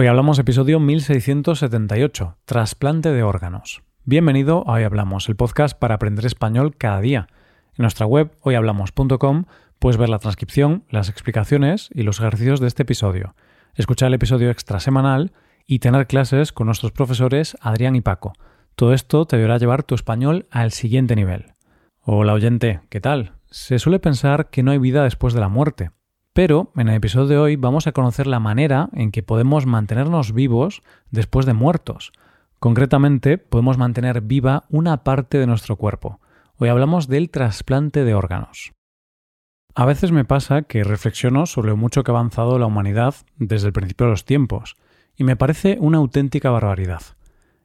Hoy hablamos episodio 1678, trasplante de órganos. Bienvenido a Hoy Hablamos, el podcast para aprender español cada día. En nuestra web hoyhablamos.com puedes ver la transcripción, las explicaciones y los ejercicios de este episodio, escuchar el episodio extra semanal y tener clases con nuestros profesores Adrián y Paco. Todo esto te ayudará a llevar tu español al siguiente nivel. Hola oyente, ¿qué tal? Se suele pensar que no hay vida después de la muerte. Pero en el episodio de hoy vamos a conocer la manera en que podemos mantenernos vivos después de muertos. Concretamente, podemos mantener viva una parte de nuestro cuerpo. Hoy hablamos del trasplante de órganos. A veces me pasa que reflexiono sobre lo mucho que ha avanzado la humanidad desde el principio de los tiempos, y me parece una auténtica barbaridad.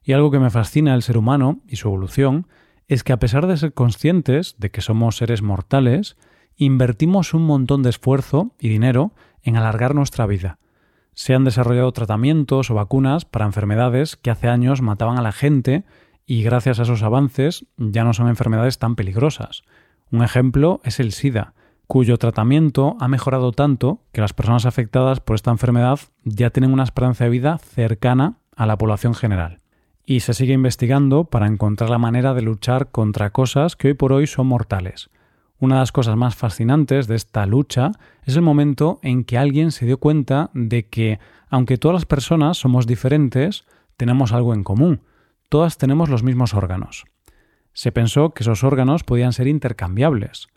Y algo que me fascina del ser humano y su evolución es que a pesar de ser conscientes de que somos seres mortales, invertimos un montón de esfuerzo y dinero en alargar nuestra vida. Se han desarrollado tratamientos o vacunas para enfermedades que hace años mataban a la gente y gracias a esos avances ya no son enfermedades tan peligrosas. Un ejemplo es el SIDA, cuyo tratamiento ha mejorado tanto que las personas afectadas por esta enfermedad ya tienen una esperanza de vida cercana a la población general. Y se sigue investigando para encontrar la manera de luchar contra cosas que hoy por hoy son mortales. Una de las cosas más fascinantes de esta lucha es el momento en que alguien se dio cuenta de que, aunque todas las personas somos diferentes, tenemos algo en común. Todas tenemos los mismos órganos. Se pensó que esos órganos podían ser intercambiables.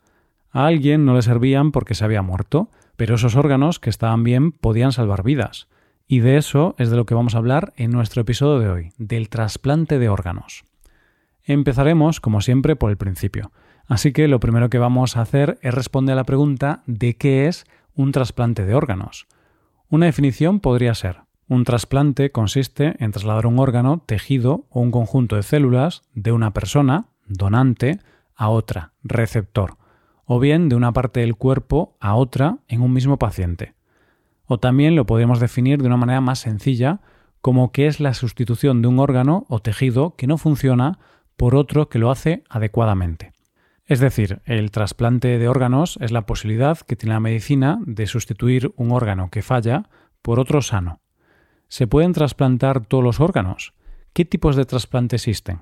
A alguien no le servían porque se había muerto, pero esos órganos que estaban bien podían salvar vidas. Y de eso es de lo que vamos a hablar en nuestro episodio de hoy, del trasplante de órganos. Empezaremos, como siempre, por el principio. Así que lo primero que vamos a hacer es responder a la pregunta de qué es un trasplante de órganos. Una definición podría ser un trasplante consiste en trasladar un órgano, tejido o un conjunto de células de una persona, donante, a otra, receptor, o bien de una parte del cuerpo a otra en un mismo paciente. O también lo podemos definir de una manera más sencilla como que es la sustitución de un órgano o tejido que no funciona por otro que lo hace adecuadamente. Es decir, el trasplante de órganos es la posibilidad que tiene la medicina de sustituir un órgano que falla por otro sano. ¿Se pueden trasplantar todos los órganos? ¿Qué tipos de trasplante existen?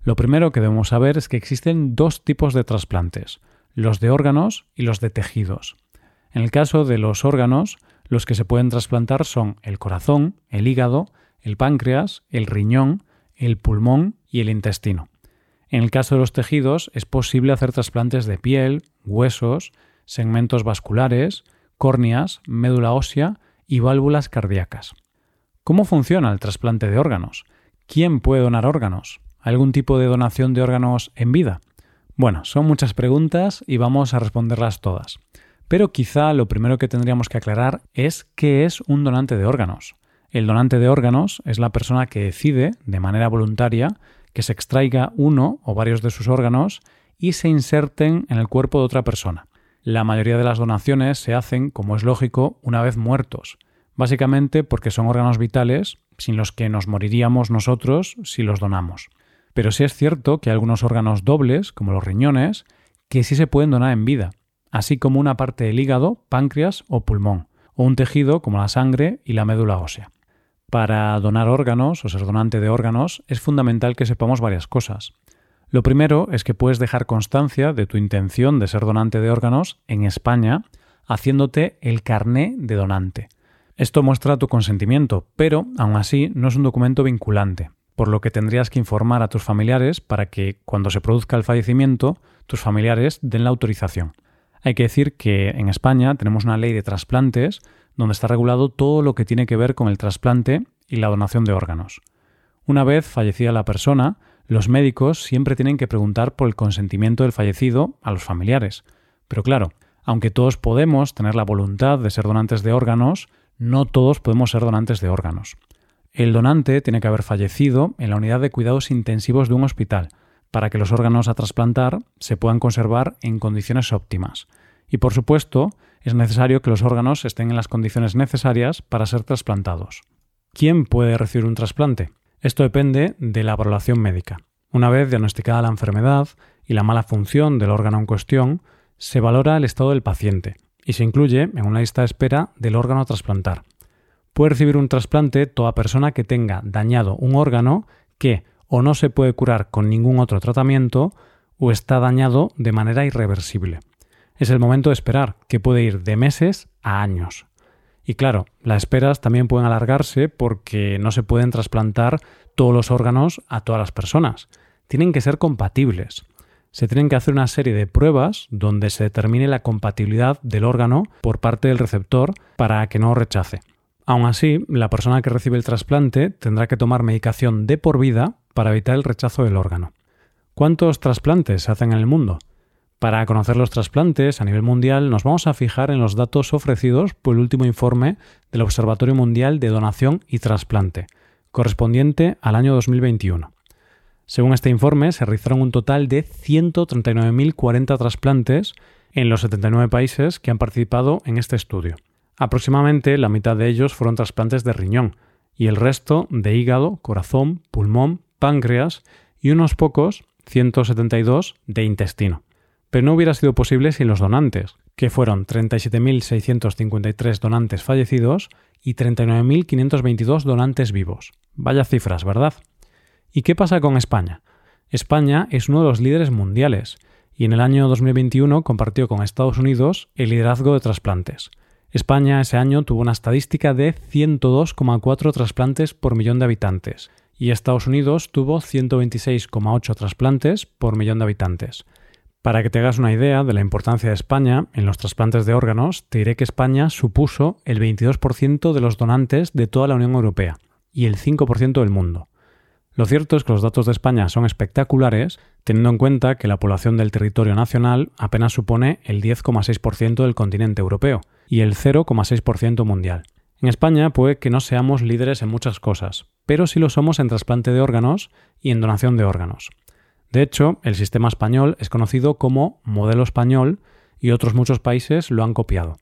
Lo primero que debemos saber es que existen dos tipos de trasplantes, los de órganos y los de tejidos. En el caso de los órganos, los que se pueden trasplantar son el corazón, el hígado, el páncreas, el riñón, el pulmón y el intestino. En el caso de los tejidos es posible hacer trasplantes de piel, huesos, segmentos vasculares, córneas, médula ósea y válvulas cardíacas. ¿Cómo funciona el trasplante de órganos? ¿Quién puede donar órganos? ¿Algún tipo de donación de órganos en vida? Bueno, son muchas preguntas y vamos a responderlas todas. Pero quizá lo primero que tendríamos que aclarar es qué es un donante de órganos. El donante de órganos es la persona que decide, de manera voluntaria, que se extraiga uno o varios de sus órganos y se inserten en el cuerpo de otra persona. La mayoría de las donaciones se hacen, como es lógico, una vez muertos, básicamente porque son órganos vitales sin los que nos moriríamos nosotros si los donamos. Pero sí es cierto que hay algunos órganos dobles, como los riñones, que sí se pueden donar en vida, así como una parte del hígado, páncreas o pulmón, o un tejido como la sangre y la médula ósea. Para donar órganos o ser donante de órganos es fundamental que sepamos varias cosas. Lo primero es que puedes dejar constancia de tu intención de ser donante de órganos en España haciéndote el carné de donante. Esto muestra tu consentimiento, pero aún así no es un documento vinculante, por lo que tendrías que informar a tus familiares para que cuando se produzca el fallecimiento tus familiares den la autorización. Hay que decir que en España tenemos una ley de trasplantes donde está regulado todo lo que tiene que ver con el trasplante y la donación de órganos. Una vez fallecida la persona, los médicos siempre tienen que preguntar por el consentimiento del fallecido a los familiares. Pero claro, aunque todos podemos tener la voluntad de ser donantes de órganos, no todos podemos ser donantes de órganos. El donante tiene que haber fallecido en la unidad de cuidados intensivos de un hospital, para que los órganos a trasplantar se puedan conservar en condiciones óptimas. Y por supuesto, es necesario que los órganos estén en las condiciones necesarias para ser trasplantados. ¿Quién puede recibir un trasplante? Esto depende de la valoración médica. Una vez diagnosticada la enfermedad y la mala función del órgano en cuestión, se valora el estado del paciente y se incluye en una lista de espera del órgano a trasplantar. Puede recibir un trasplante toda persona que tenga dañado un órgano que o no se puede curar con ningún otro tratamiento o está dañado de manera irreversible. Es el momento de esperar, que puede ir de meses a años. Y claro, las esperas también pueden alargarse porque no se pueden trasplantar todos los órganos a todas las personas. Tienen que ser compatibles. Se tienen que hacer una serie de pruebas donde se determine la compatibilidad del órgano por parte del receptor para que no rechace. Aún así, la persona que recibe el trasplante tendrá que tomar medicación de por vida para evitar el rechazo del órgano. ¿Cuántos trasplantes se hacen en el mundo? Para conocer los trasplantes a nivel mundial nos vamos a fijar en los datos ofrecidos por el último informe del Observatorio Mundial de Donación y Trasplante, correspondiente al año 2021. Según este informe, se realizaron un total de 139.040 trasplantes en los 79 países que han participado en este estudio. Aproximadamente la mitad de ellos fueron trasplantes de riñón y el resto de hígado, corazón, pulmón, páncreas y unos pocos, 172, de intestino pero no hubiera sido posible sin los donantes, que fueron 37.653 donantes fallecidos y 39.522 donantes vivos. Vaya cifras, ¿verdad? ¿Y qué pasa con España? España es uno de los líderes mundiales y en el año 2021 compartió con Estados Unidos el liderazgo de trasplantes. España ese año tuvo una estadística de 102,4 trasplantes por millón de habitantes y Estados Unidos tuvo 126,8 trasplantes por millón de habitantes. Para que te hagas una idea de la importancia de España en los trasplantes de órganos, te diré que España supuso el 22% de los donantes de toda la Unión Europea y el 5% del mundo. Lo cierto es que los datos de España son espectaculares, teniendo en cuenta que la población del territorio nacional apenas supone el 10,6% del continente europeo y el 0,6% mundial. En España puede que no seamos líderes en muchas cosas, pero sí lo somos en trasplante de órganos y en donación de órganos. De hecho, el sistema español es conocido como modelo español y otros muchos países lo han copiado.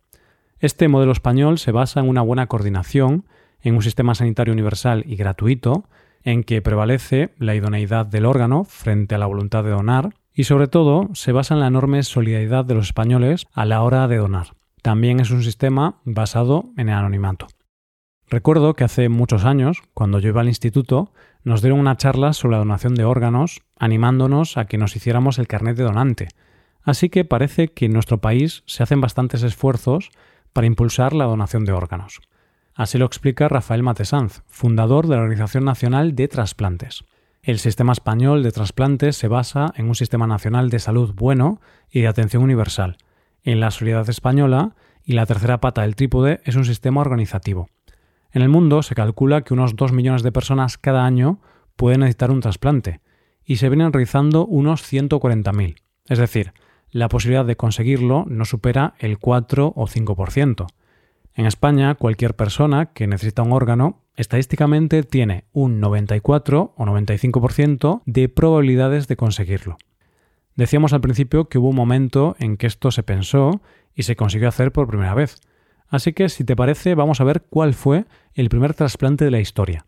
Este modelo español se basa en una buena coordinación, en un sistema sanitario universal y gratuito, en que prevalece la idoneidad del órgano frente a la voluntad de donar, y sobre todo se basa en la enorme solidaridad de los españoles a la hora de donar. También es un sistema basado en el anonimato. Recuerdo que hace muchos años, cuando yo iba al instituto, nos dieron una charla sobre la donación de órganos, animándonos a que nos hiciéramos el carnet de donante. Así que parece que en nuestro país se hacen bastantes esfuerzos para impulsar la donación de órganos. Así lo explica Rafael Matesanz, fundador de la Organización Nacional de Trasplantes. El sistema español de trasplantes se basa en un sistema nacional de salud bueno y de atención universal, en la solidaridad española, y la tercera pata del trípode es un sistema organizativo. En el mundo se calcula que unos 2 millones de personas cada año pueden necesitar un trasplante y se vienen realizando unos 140.000. Es decir, la posibilidad de conseguirlo no supera el 4 o 5%. En España, cualquier persona que necesita un órgano estadísticamente tiene un 94 o 95% de probabilidades de conseguirlo. Decíamos al principio que hubo un momento en que esto se pensó y se consiguió hacer por primera vez, Así que, si te parece, vamos a ver cuál fue el primer trasplante de la historia.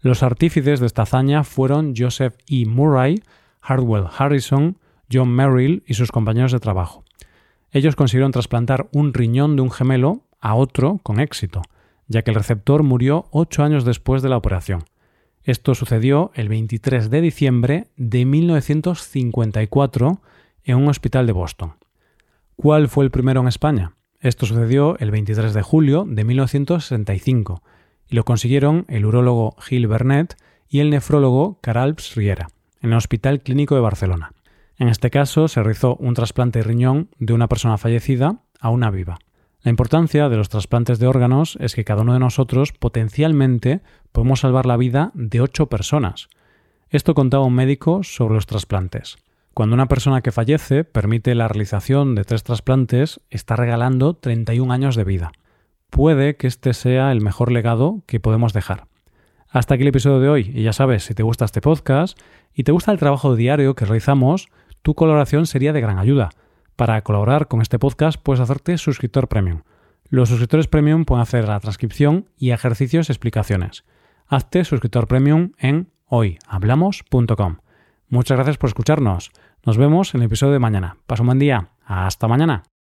Los artífices de esta hazaña fueron Joseph E. Murray, Hardwell Harrison, John Merrill y sus compañeros de trabajo. Ellos consiguieron trasplantar un riñón de un gemelo a otro con éxito, ya que el receptor murió ocho años después de la operación. Esto sucedió el 23 de diciembre de 1954 en un hospital de Boston. ¿Cuál fue el primero en España? Esto sucedió el 23 de julio de 1965 y lo consiguieron el urólogo Gil Bernet y el nefrólogo Caralps Riera en el Hospital Clínico de Barcelona. En este caso se realizó un trasplante de riñón de una persona fallecida a una viva. La importancia de los trasplantes de órganos es que cada uno de nosotros potencialmente podemos salvar la vida de ocho personas. Esto contaba un médico sobre los trasplantes. Cuando una persona que fallece permite la realización de tres trasplantes, está regalando 31 años de vida. Puede que este sea el mejor legado que podemos dejar. Hasta aquí el episodio de hoy, y ya sabes, si te gusta este podcast y te gusta el trabajo diario que realizamos, tu colaboración sería de gran ayuda. Para colaborar con este podcast puedes hacerte suscriptor premium. Los suscriptores premium pueden hacer la transcripción y ejercicios y explicaciones. Hazte suscriptor premium en hoyhablamos.com. Muchas gracias por escucharnos. Nos vemos en el episodio de mañana. Paso un buen día. Hasta mañana.